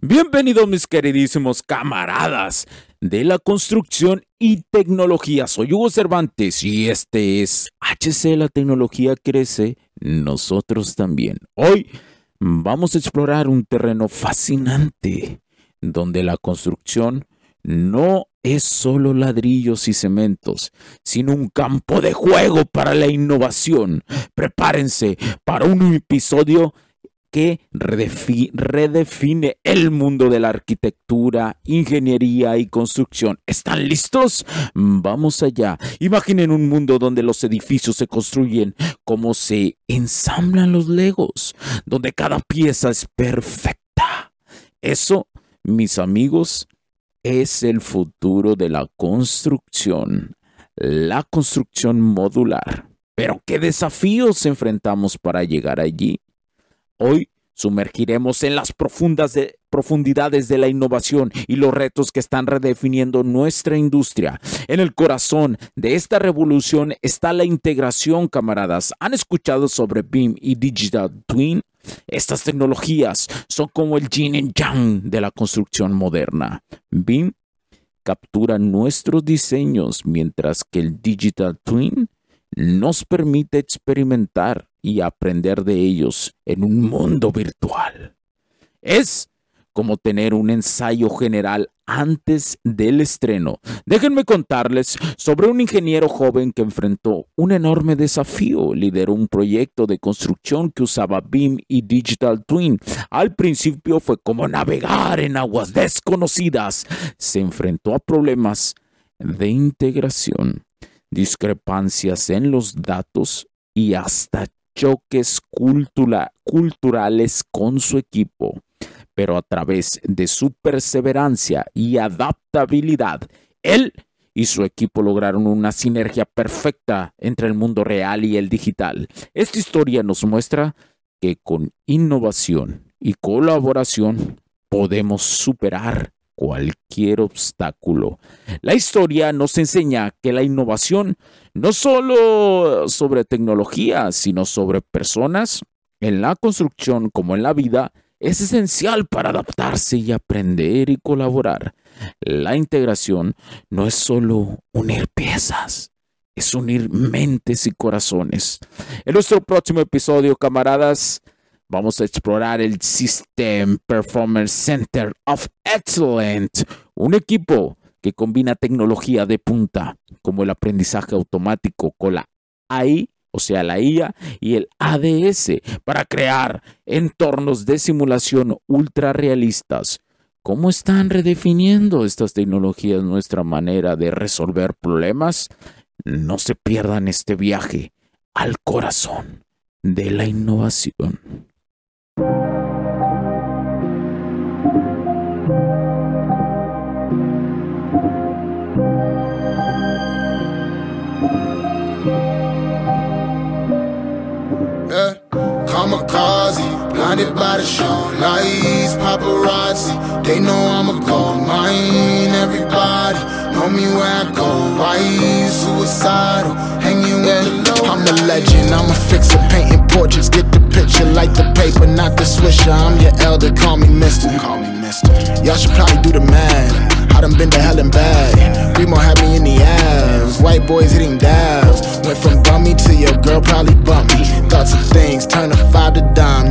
Bienvenidos mis queridísimos camaradas de la construcción y tecnología. Soy Hugo Cervantes y este es HC La tecnología crece, nosotros también. Hoy vamos a explorar un terreno fascinante donde la construcción no es solo ladrillos y cementos, sino un campo de juego para la innovación. Prepárense para un episodio que redefine el mundo de la arquitectura, ingeniería y construcción. ¿Están listos? Vamos allá. Imaginen un mundo donde los edificios se construyen como se ensamblan los legos, donde cada pieza es perfecta. Eso, mis amigos, es el futuro de la construcción, la construcción modular. Pero ¿qué desafíos enfrentamos para llegar allí? Hoy sumergiremos en las profundas profundidades de la innovación y los retos que están redefiniendo nuestra industria. En el corazón de esta revolución está la integración, camaradas. ¿Han escuchado sobre BIM y Digital Twin? Estas tecnologías son como el yin y yang de la construcción moderna. BIM captura nuestros diseños mientras que el Digital Twin nos permite experimentar y aprender de ellos en un mundo virtual. Es como tener un ensayo general antes del estreno. Déjenme contarles sobre un ingeniero joven que enfrentó un enorme desafío. Lideró un proyecto de construcción que usaba BIM y Digital Twin. Al principio fue como navegar en aguas desconocidas. Se enfrentó a problemas de integración, discrepancias en los datos y hasta choques culturales con su equipo, pero a través de su perseverancia y adaptabilidad, él y su equipo lograron una sinergia perfecta entre el mundo real y el digital. Esta historia nos muestra que con innovación y colaboración podemos superar cualquier obstáculo. La historia nos enseña que la innovación no solo sobre tecnología, sino sobre personas, en la construcción como en la vida, es esencial para adaptarse y aprender y colaborar. La integración no es solo unir piezas, es unir mentes y corazones. En nuestro próximo episodio, camaradas, vamos a explorar el System Performance Center of Excellence, un equipo que combina tecnología de punta como el aprendizaje automático con la AI, o sea, la IA y el ADS para crear entornos de simulación ultra realistas. ¿Cómo están redefiniendo estas tecnologías nuestra manera de resolver problemas? No se pierdan este viaje al corazón de la innovación. Kamikaze, blinded by the show lights, paparazzi. They know I'm a gold mine. Everybody know me where I go. Why suicidal, hanging with the low. I'm a legend, I'm a fixer, painting portraits. Get the picture, like the paper, not the swisher. I'm your elder, call me Mister. Call me Mister. Y'all should probably do the math. I done been to hell and back. Remo had me in the ass. White boys hitting dabs. Went from bummy to your girl probably bump me. Thoughts of things,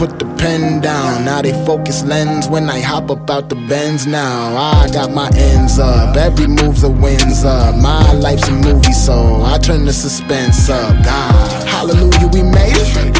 put the pen down. Now they focus lens when I hop up out the bends now. I got my ends up, every move's a wins up. My life's a movie, so I turn the suspense up. God, hallelujah, we made it.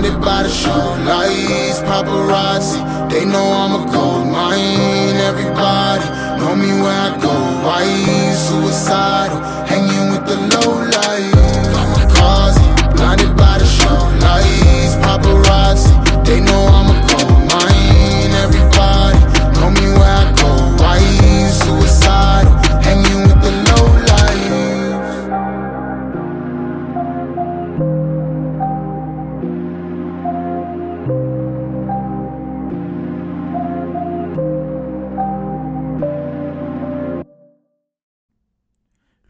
blinded by the show lights, paparazzi. They know I'm a gold mine. Everybody know me where I go. Why suicidal? Hanging with the low light.